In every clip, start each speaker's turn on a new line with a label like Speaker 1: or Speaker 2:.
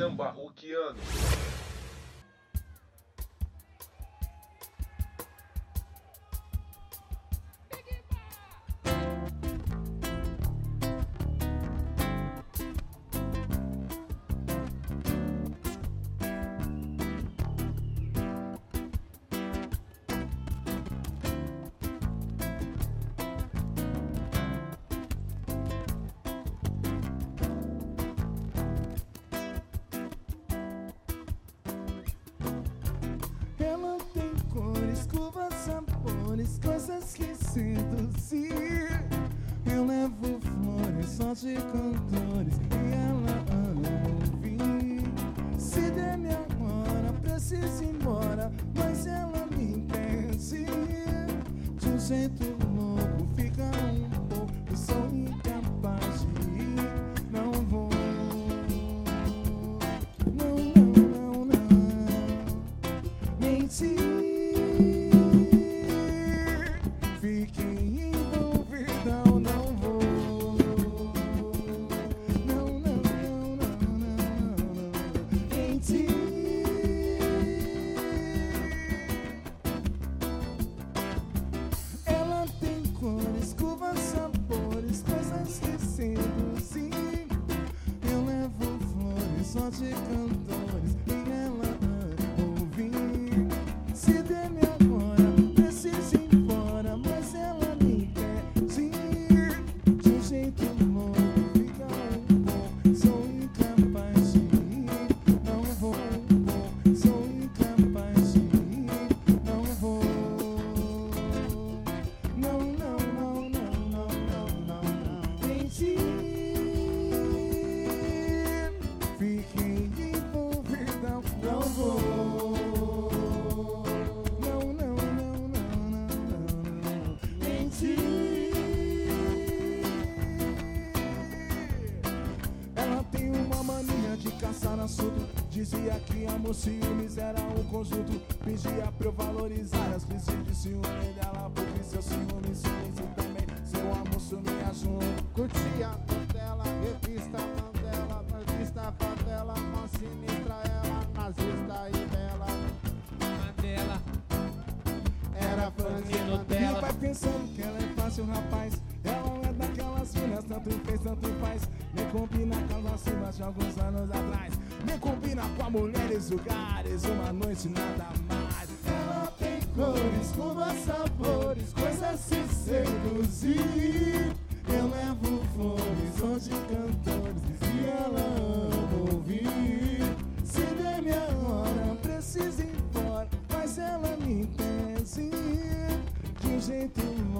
Speaker 1: samba uquiano.
Speaker 2: Ela tem cores, curvas, sabores, coisas que seduzir. Eu levo flores, só de condores. gente nós.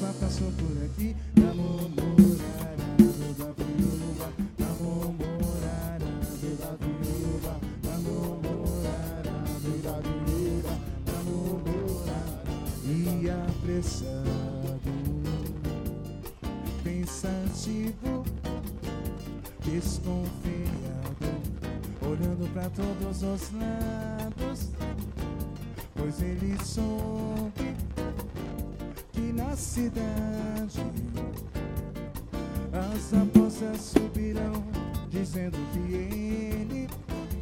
Speaker 2: Lua passou por aqui. Namorada do Davi Lua Namorada do da Lua Namorada do Davi Lua Namorada E apressado. Pensativo. Desconfiado. Olhando pra todos os lados. Pois eles são cidade. As apostas subirão, dizendo que ele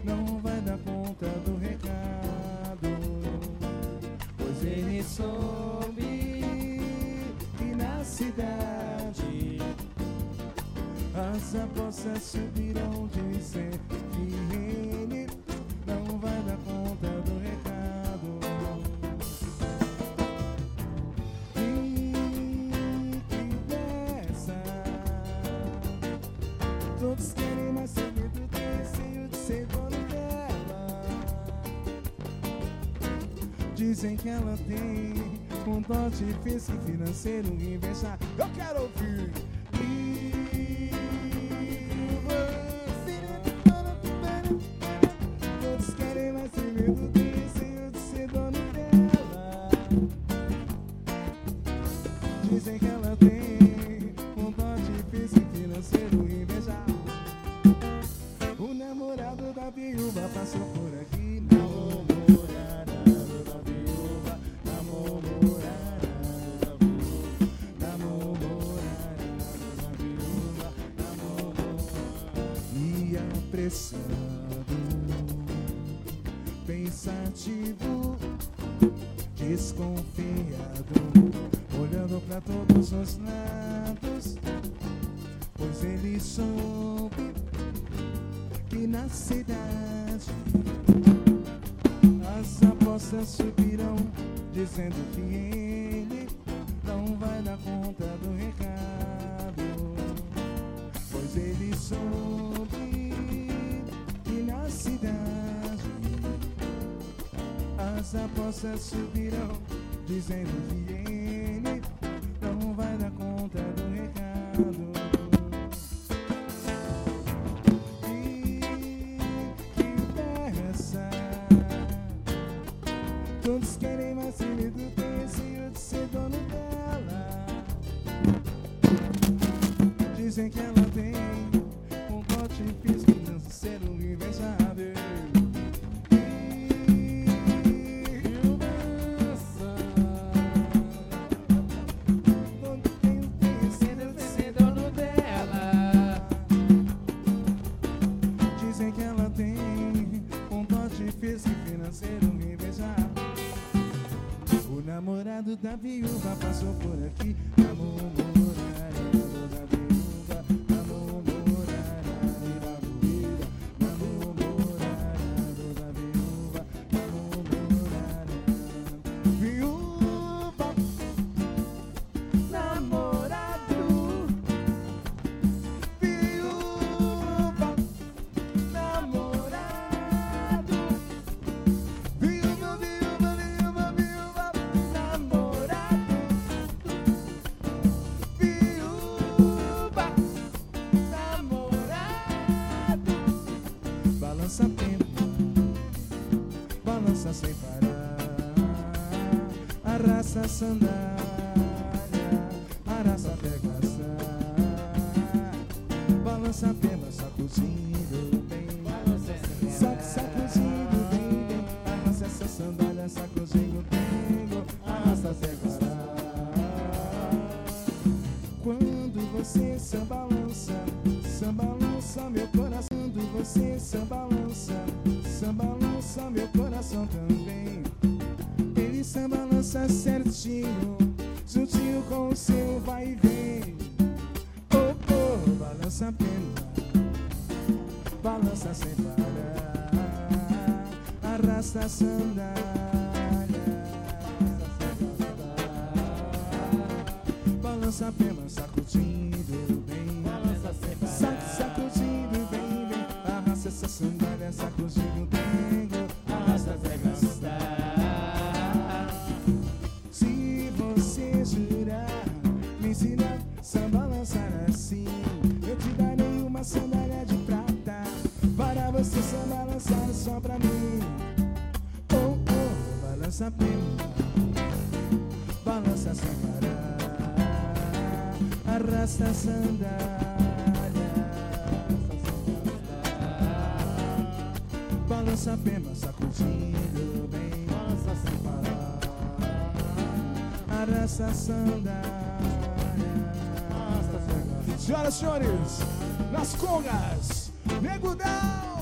Speaker 2: não vai dar conta do recado. Pois ele soube que na cidade as apostas subirão. Dizem que ela tem um dote físico financeiro e inveja. Eu quero ouvir. todos os lados, pois ele soube que na cidade as apostas subirão, dizendo que ele não vai dar conta do recado, pois ele soube que na cidade as apostas subirão, dizendo que da viúva passou por aqui, amor, amor, ai, amor. passando minha. Balança, pena, sacudindo bem. Balança, sacudindo bem, bem. Arrasta essa sandália, sacudindo. sandália. Balança apenas sacudindo bem.
Speaker 3: Balança a parar.
Speaker 2: Arrasta a sandália. Senhoras e senhores, nas congas, negudão!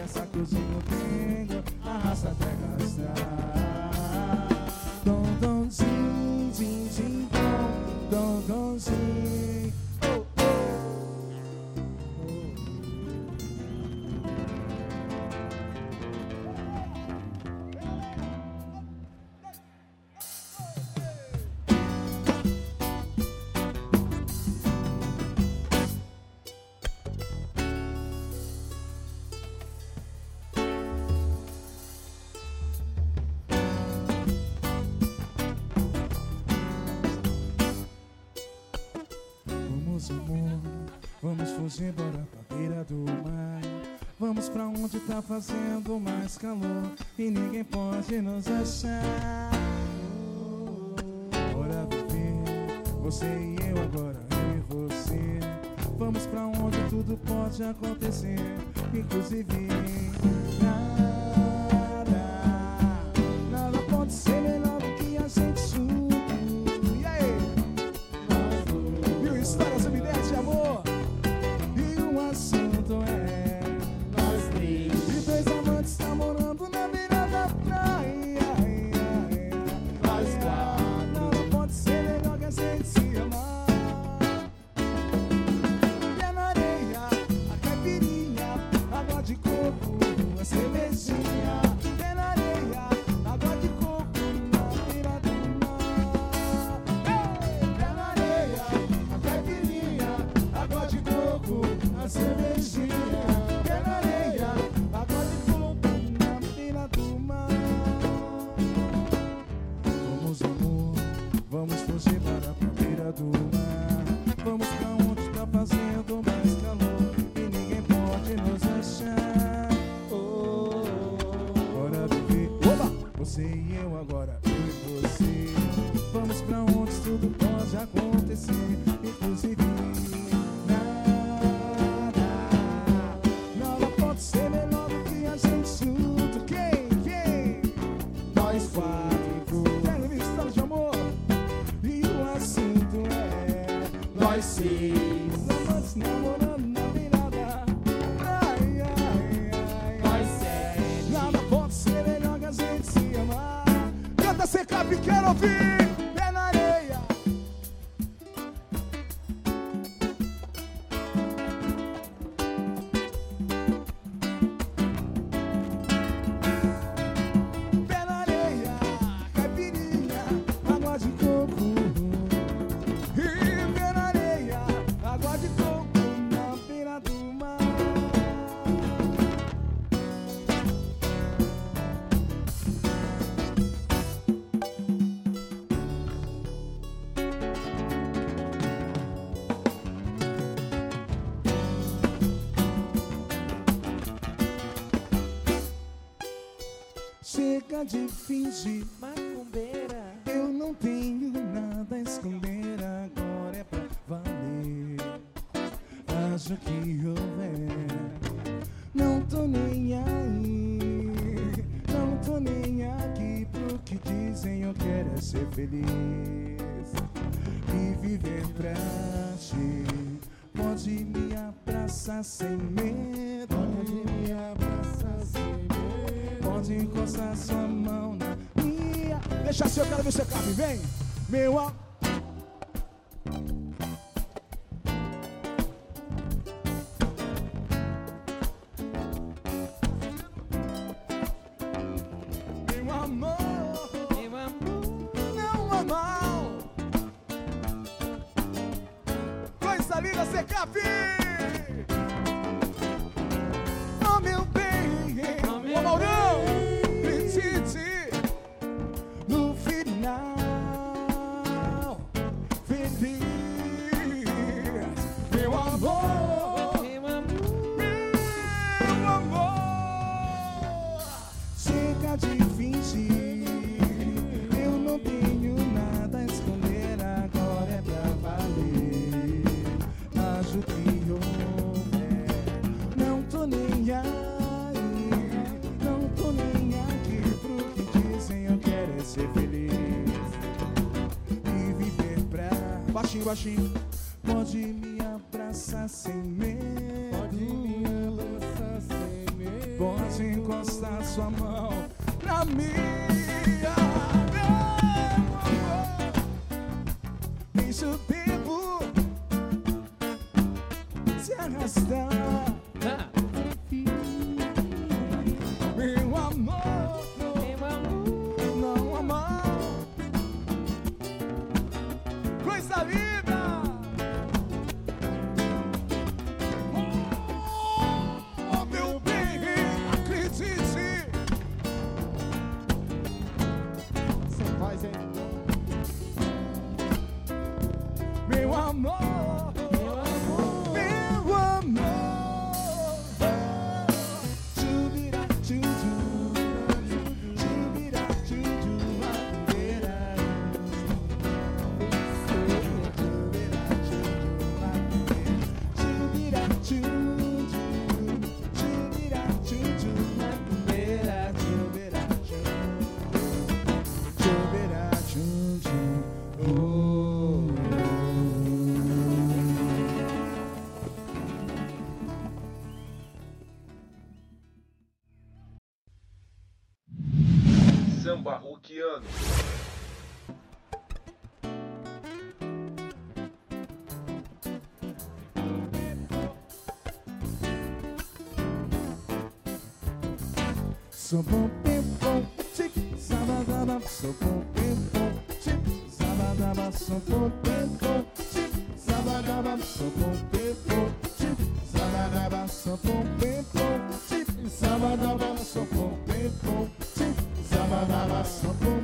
Speaker 2: dessa cozinha, eu digo tenho, arrasta até gastar. onde tá fazendo mais calor e ninguém pode nos achar. Bora viver, você e eu agora e você. Vamos pra onde tudo pode acontecer, inclusive. Ah, chega de fingir
Speaker 4: macumbeira.
Speaker 2: sua mão na minha. Deixa assim, seu cara ver seu cabe, vem, meu amor.
Speaker 4: Não tô nem aqui pro que dizem. Eu quero é ser feliz e viver pra baixinho, baixinho. Pode me abraçar sem medo.
Speaker 3: Pode me abraçar sem medo.
Speaker 4: Pode encostar sua mão pra mim. Isso tempo se arrastar.
Speaker 1: Sambarruquiano.
Speaker 4: Sou bom pimpom, tic, zabadaba, sou bom pimpom, tic, zabadaba, sou bom pimpom, tic, zabadaba, sou bom pimpom, tic, zabadaba, sou bom pimpom, tic, zabadaba, sou bom
Speaker 2: pimpom. sabor.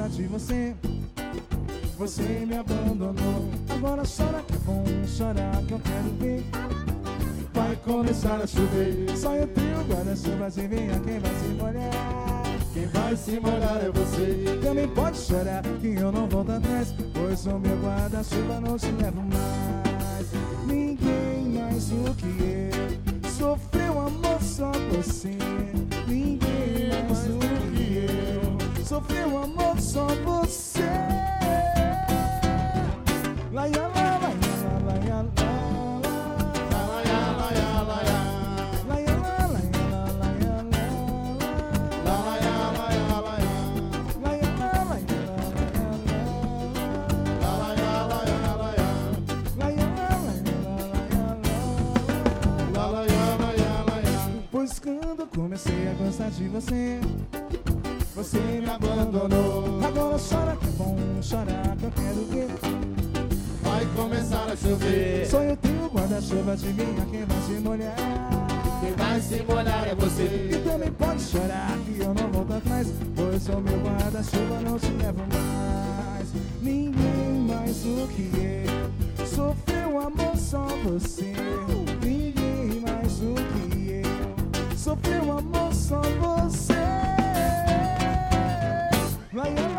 Speaker 2: A de você. Você me abandonou. Agora chora que é bom, chorar que eu quero ver. Vai começar a chover. Só eu tenho guarda-chuva, adivinha quem vai se molhar?
Speaker 3: Quem vai se molhar é você.
Speaker 2: Também pode chorar que eu não volto atrás Pois o meu guarda-chuva não te leva mais Ninguém mais do que eu Sofreu amor só você Ninguém mais do que eu Sofreu amor só você Laia, comecei a gostar de você Você me abandonou. Agora chora que é bom chorar que eu quero ver
Speaker 3: Vai começar a chover.
Speaker 2: Só eu tenho guarda-chuva, adivinha quem vai se molhar?
Speaker 3: Quem vai se molhar é
Speaker 2: E
Speaker 3: você.
Speaker 2: também pode chorar que eu não volto atrás Pois o meu guarda-chuva não te leva mais. Ninguém mais do que eu Sofreu amor só você. Ninguém mais do que eu Sofreu amor só você Laia,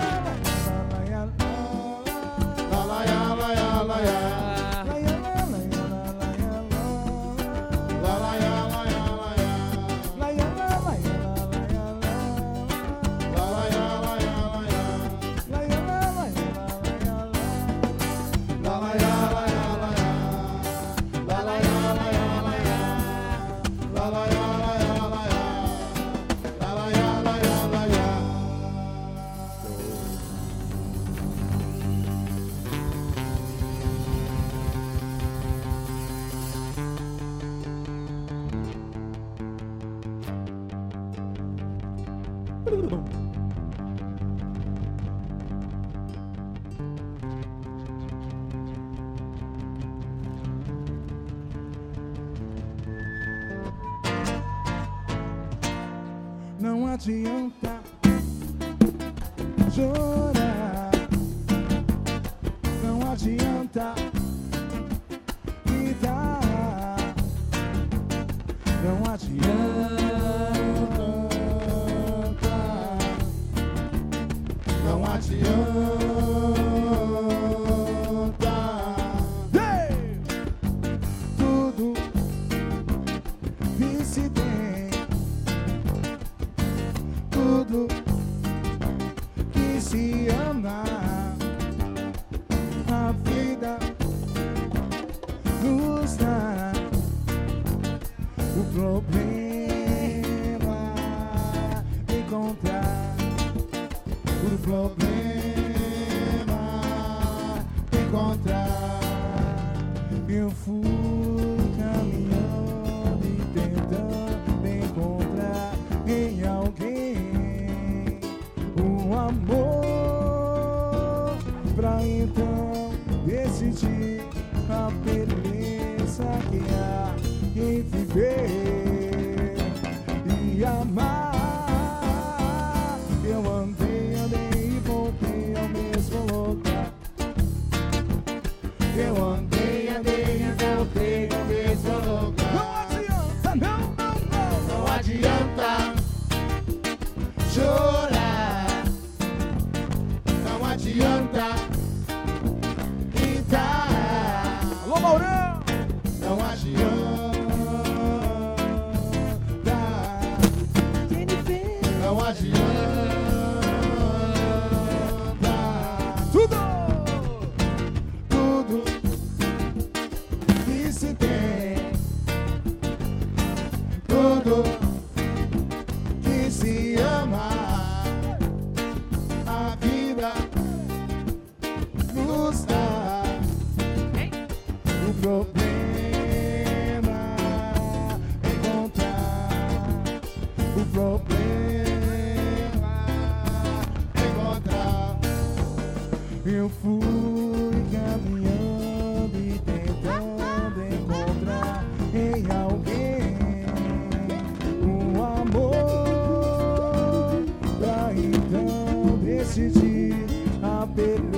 Speaker 2: A beleza.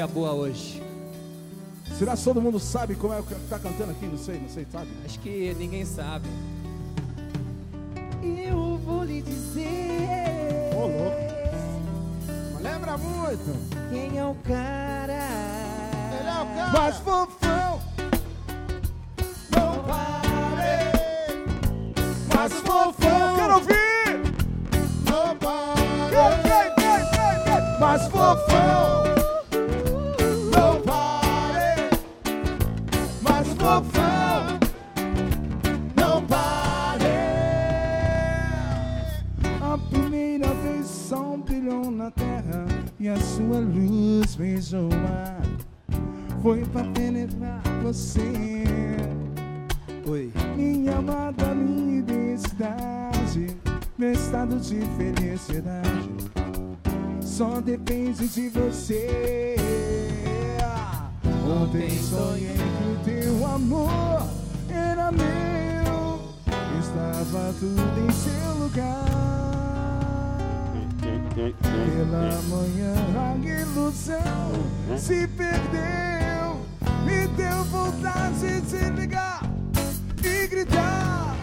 Speaker 2: Que
Speaker 4: é a boa hoje?
Speaker 2: Será que todo mundo sabe como é que tá cantando aqui? Não sei, não sei, sabe?
Speaker 4: Acho que ninguém sabe.
Speaker 5: Eu vou lhe dizer.
Speaker 3: Ô, louco. Mas lembra muito.
Speaker 5: Quem é o cara?
Speaker 3: Ele é o cara.
Speaker 2: Mas fofão,
Speaker 3: não pare.
Speaker 2: mas fofão, quero ouvir!
Speaker 3: Não pare.
Speaker 2: Vem, vem, vem, vem! Mas fofão, e a sua luz o mar. Foi pra penetrar você.
Speaker 4: Oi.
Speaker 2: Minha amada, minha identidade, meu estado de felicidade só depende de você. Ontem sonhei que o teu amor era meu, estava tudo em seu lugar. Pela manhã a ilusão se perdeu, me deu vontade de ligar e gritar.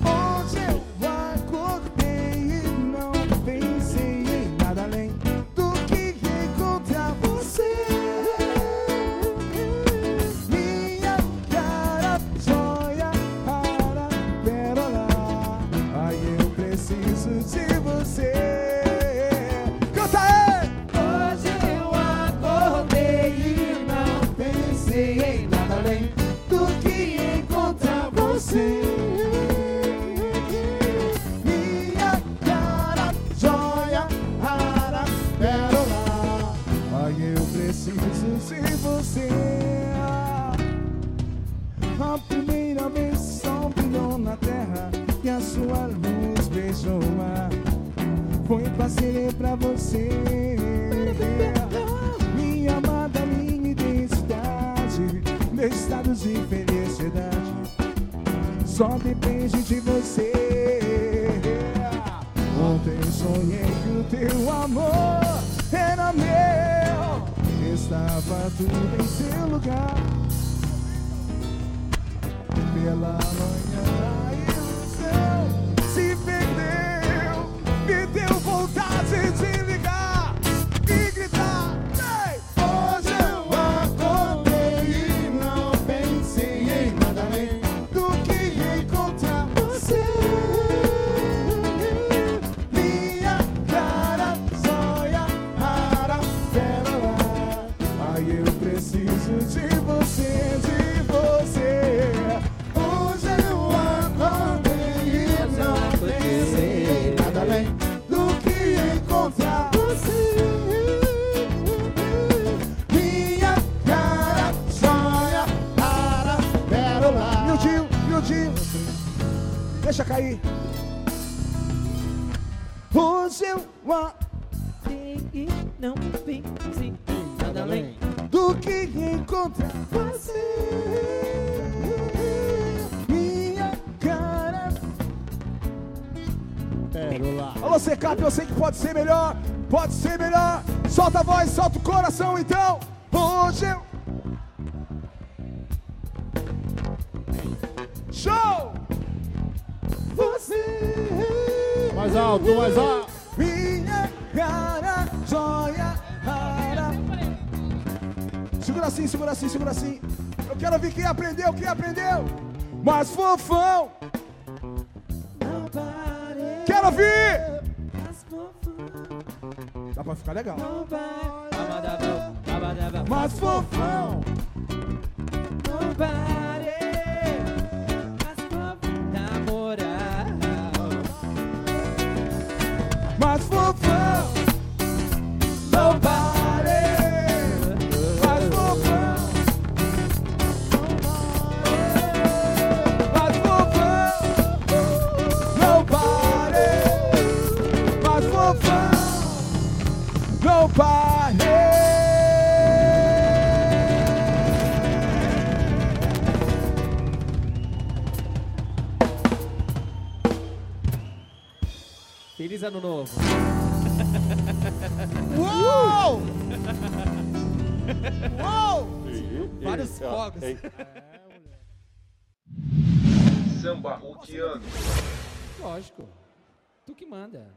Speaker 2: Onde eu acordei e não pensei em nada além do que encontrar você. Minha cara, joia, rara, pérola. Ai, eu preciso de encontrar você. Minha cara. Pérola. Alô, Secap, eu sei que pode ser melhor. Pode ser melhor. Solta a voz, solta o coração então. Hoje eu. Show! Você.
Speaker 3: Mais alto, mais alto.
Speaker 2: Minha cara, joia. Segura assim, segura assim, segura assim. Eu quero ver quem aprendeu, quem aprendeu. Mas fofão,
Speaker 5: Não pare.
Speaker 2: quero ouvir.
Speaker 5: Mas fofão.
Speaker 2: pra ficar legal.
Speaker 5: Não abadabão.
Speaker 2: Mas fofão,
Speaker 5: Nobody. Mas
Speaker 4: Feliz ano novo.
Speaker 2: Uou! Uou!
Speaker 4: Vários fogos.
Speaker 1: Samba roqueando.
Speaker 4: Lógico. Tu que manda.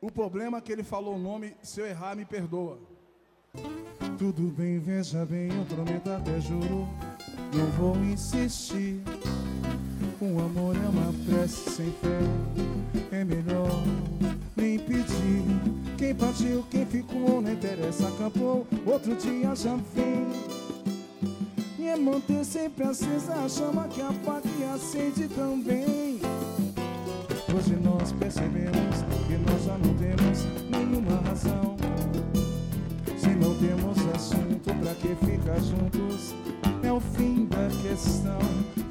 Speaker 2: O problema é que ele falou o nome, se eu errar, me perdoa. Tudo bem, veja bem, eu prometo até juro, não vou insistir. O amor é uma prece sem fé, é melhor nem pedir. Quem partiu, quem ficou, não interessa, acabou, outro dia já vem. E é manter sempre acesa a chama que apaga e acende também. Hoje nós percebemos que nós já não que ficar juntos, é o fim da questão.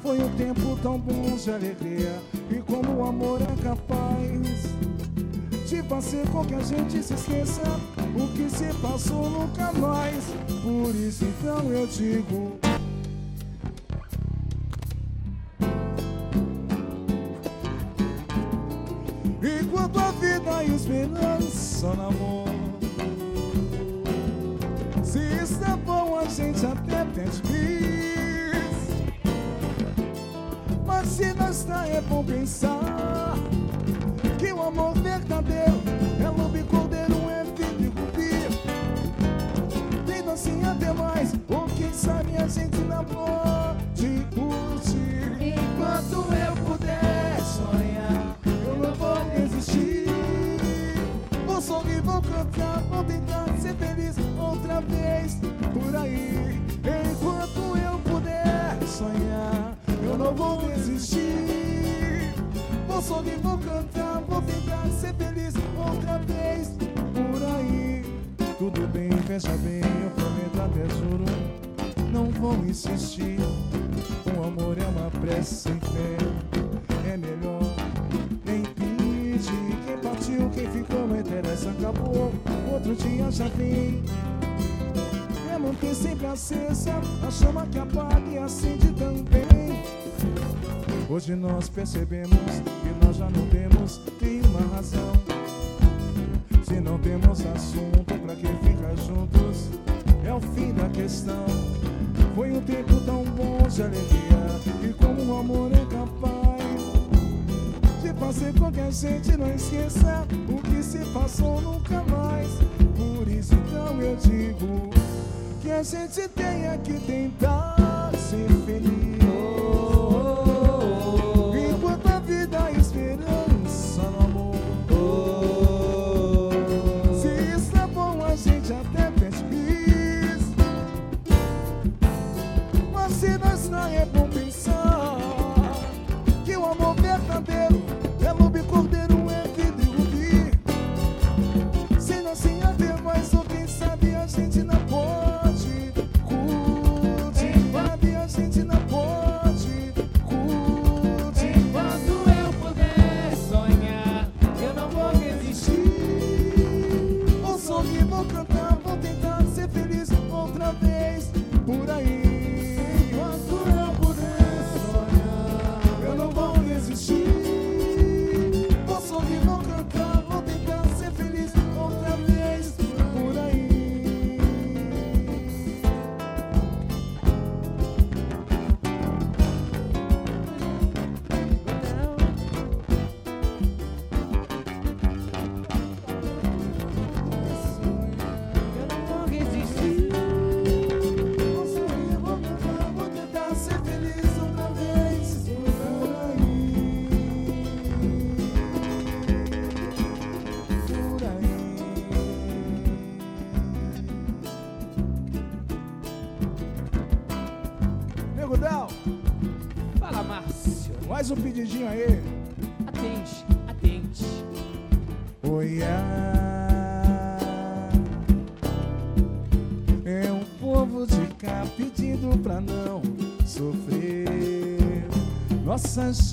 Speaker 2: Foi um tempo tão bom de alegria, e como o amor é capaz de fazer com que a gente se esqueça o que se passou nunca mais. Por isso então eu digo. Enquanto a vida e esperança no amor está é bom pensar Que o amor verdadeiro é lobo e cordeiro, é vidro e rubi Tem até mais, ou quem sabe a gente não pode curtir Enquanto eu puder sonhar eu não vou desistir. Vou sorrir, vou cantar, vou tentar ser feliz outra vez por aí. Enquanto eu puder sonhar, eu não vou desistir. Vou sorrir, vou cantar, vou tentar ser feliz outra vez por aí. Tudo bem, fecha bem, eu prometo até juro. Não vou insistir. O amor é uma prece sem fé. É melhor nem pedir. Quem partiu, quem ficou, não interessa, acabou. Outro dia já vem. É manter sempre acesa a chama que apaga e acende também. Hoje nós percebemos que nós já não temos nenhuma razão. Se não temos assunto pra que ficar juntos, é o fim da questão. Foi um tempo tão bom de alegria, e como o amor é capaz de fazer com que a gente não esqueça o que se passou nunca mais. Por isso então eu digo que a gente tenha que tentar ser feliz.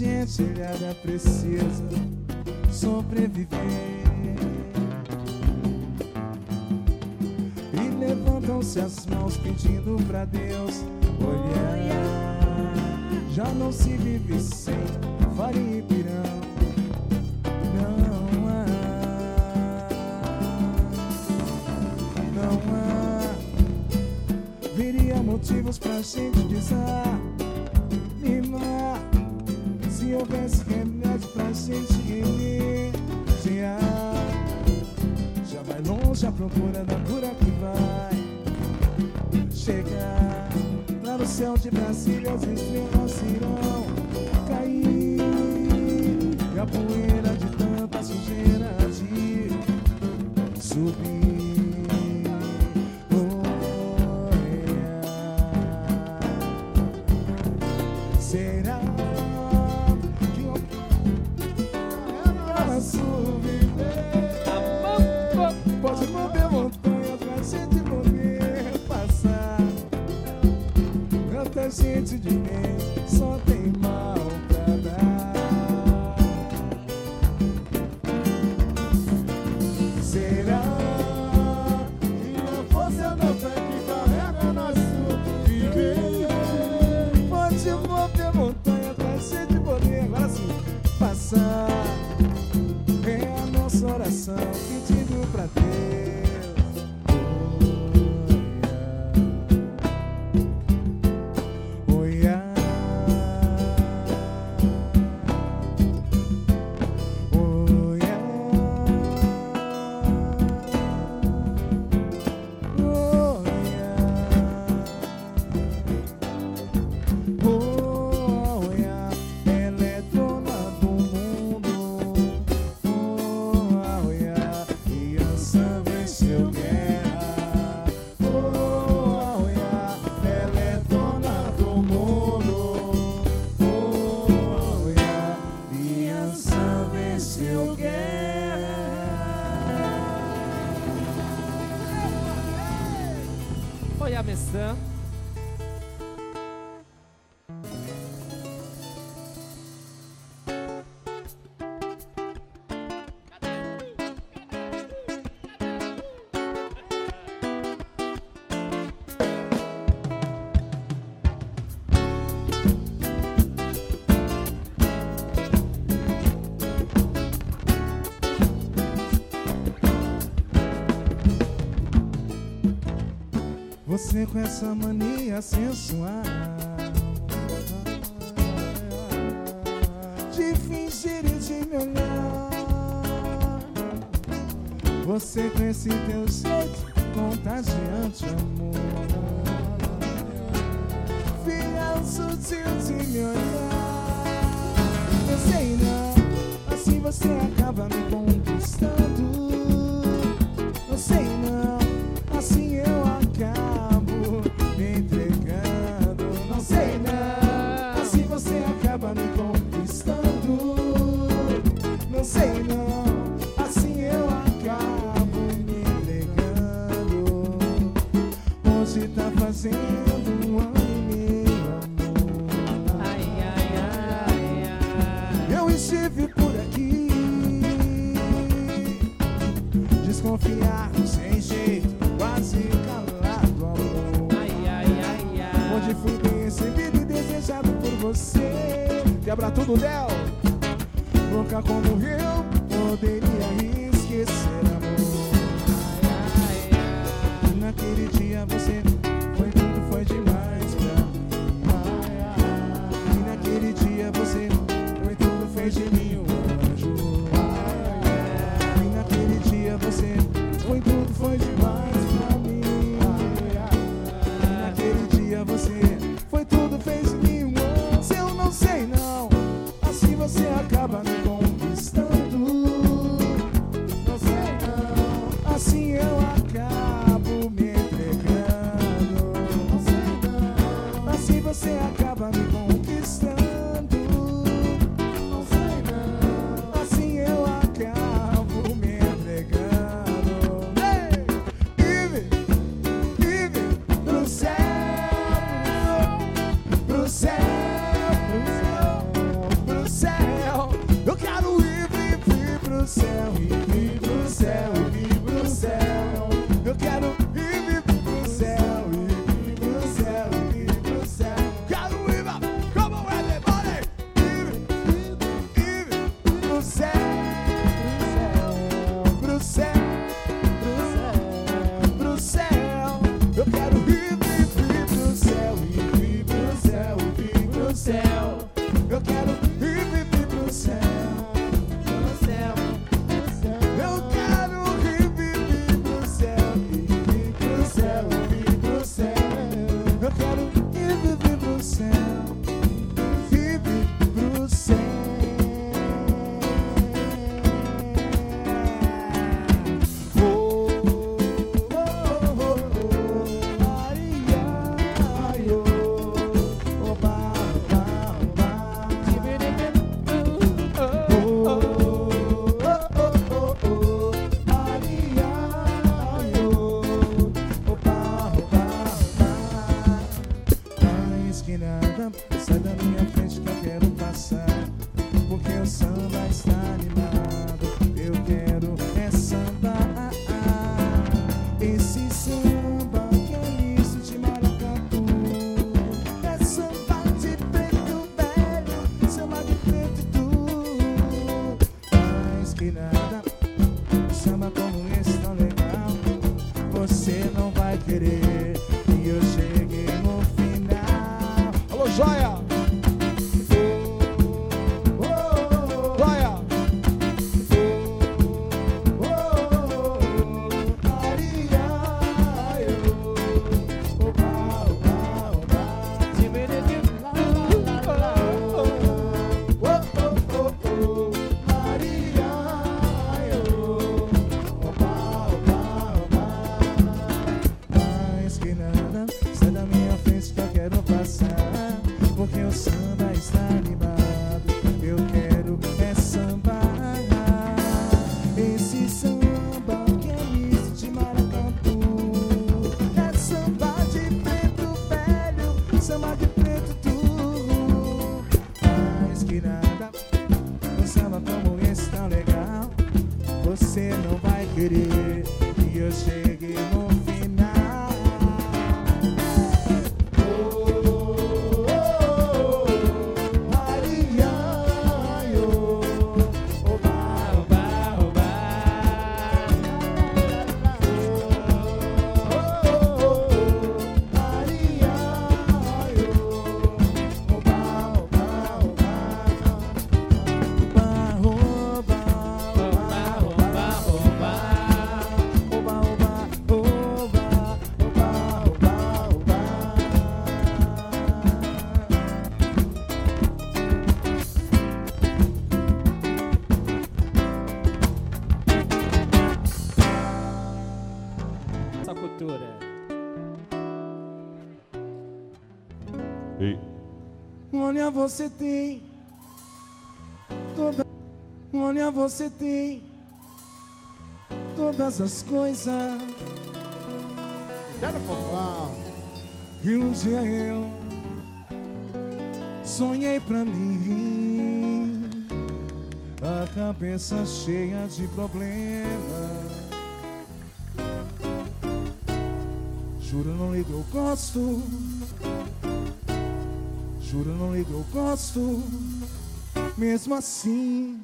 Speaker 2: gente ilhada precisa sobreviver. E levantam-se as mãos pedindo pra Deus olhar. Já não se vive sem farinha e pirão. Não há, não há. Viria motivos pra gente desar se houvesse remédio pra gente remediar Já vai longe a procura da cura que vai chegar. Lá no céu de Brasília as estrelas irão cair. E a poeira de tanta sujeira de subir. dancing
Speaker 5: to the name.
Speaker 2: você com essa mania sensual. De fingir e de me olhar. Você com esse teu céu, pro céu, pro céu. Eu quero ir, vir, pro céu, ir, vir pro céu, ir, vir pro céu. combinada. Samba como esse tão legal, você não vai querer. Você tem toda. Olha, você tem todas as coisas que um dia eu sonhei pra mim. A cabeça cheia de problemas. Juro, não ligo, eu gosto. Juro, não ligo, eu gosto. Mesmo assim,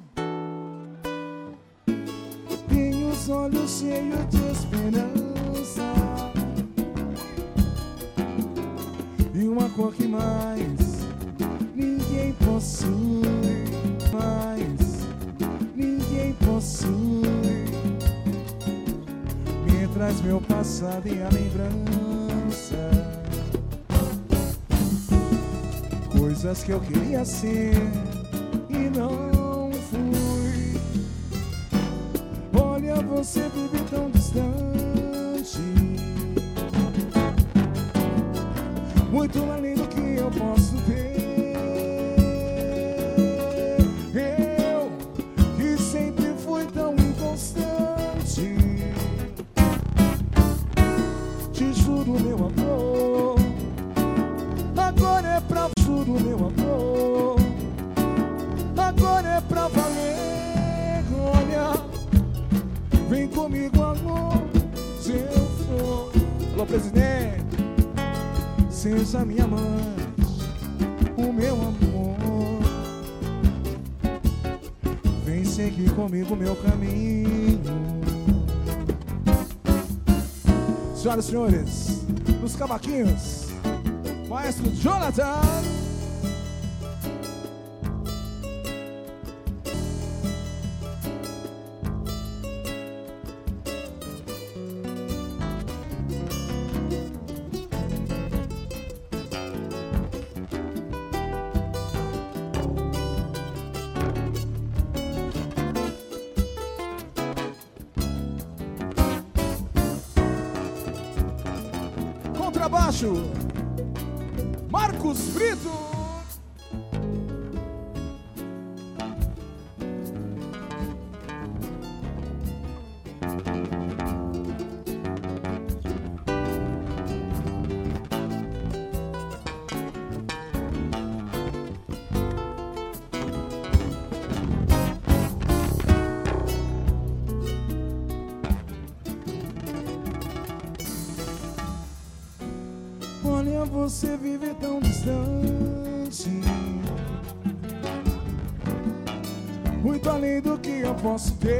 Speaker 2: tenho os olhos cheios de esperança. E uma cor que mais ninguém possui. Mais ninguém possui. Me traz meu passado e a lembrança. Coisas que eu queria ser e não fui. Olha, você vive tão distante. Senhoras e senhores, nos cavaquinhos, Maestro Jonathan. Você vive tão distante. Muito além do que eu posso ter.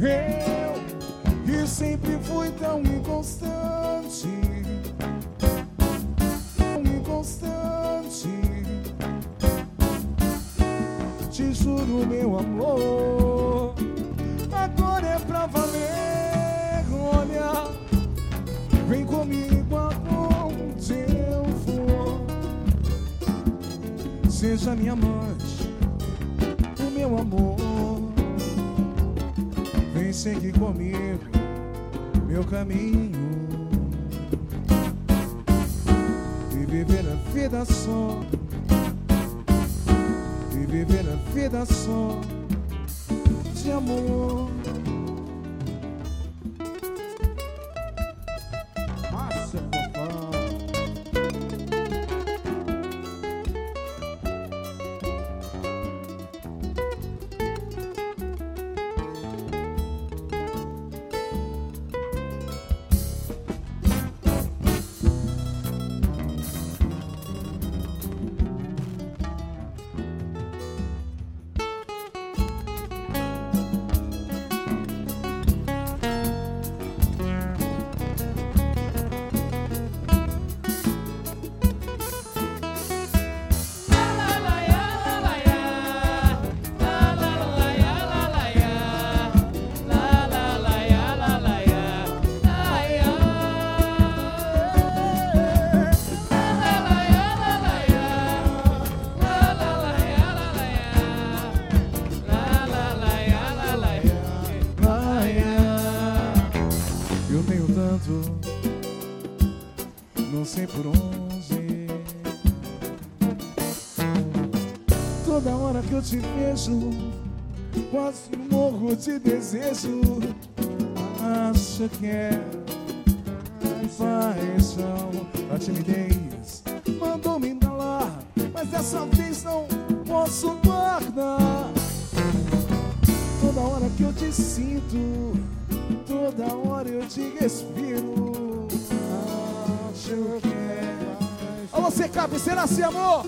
Speaker 2: Eu que sempre fui tão inconstante. Tão inconstante. Te juro, meu amor. Seja minha amante, o meu amor. Vem seguir comigo, meu caminho. E viver a vida só. E viver a vida só de amor. Te vejo, quase morro de desejo. Acho que é paixão, a timidez mandou me engalar, mas dessa vez não posso guardar. Toda hora que eu te sinto, toda hora eu te respiro. Acho que é. Alô, você cabeceira assim, amor!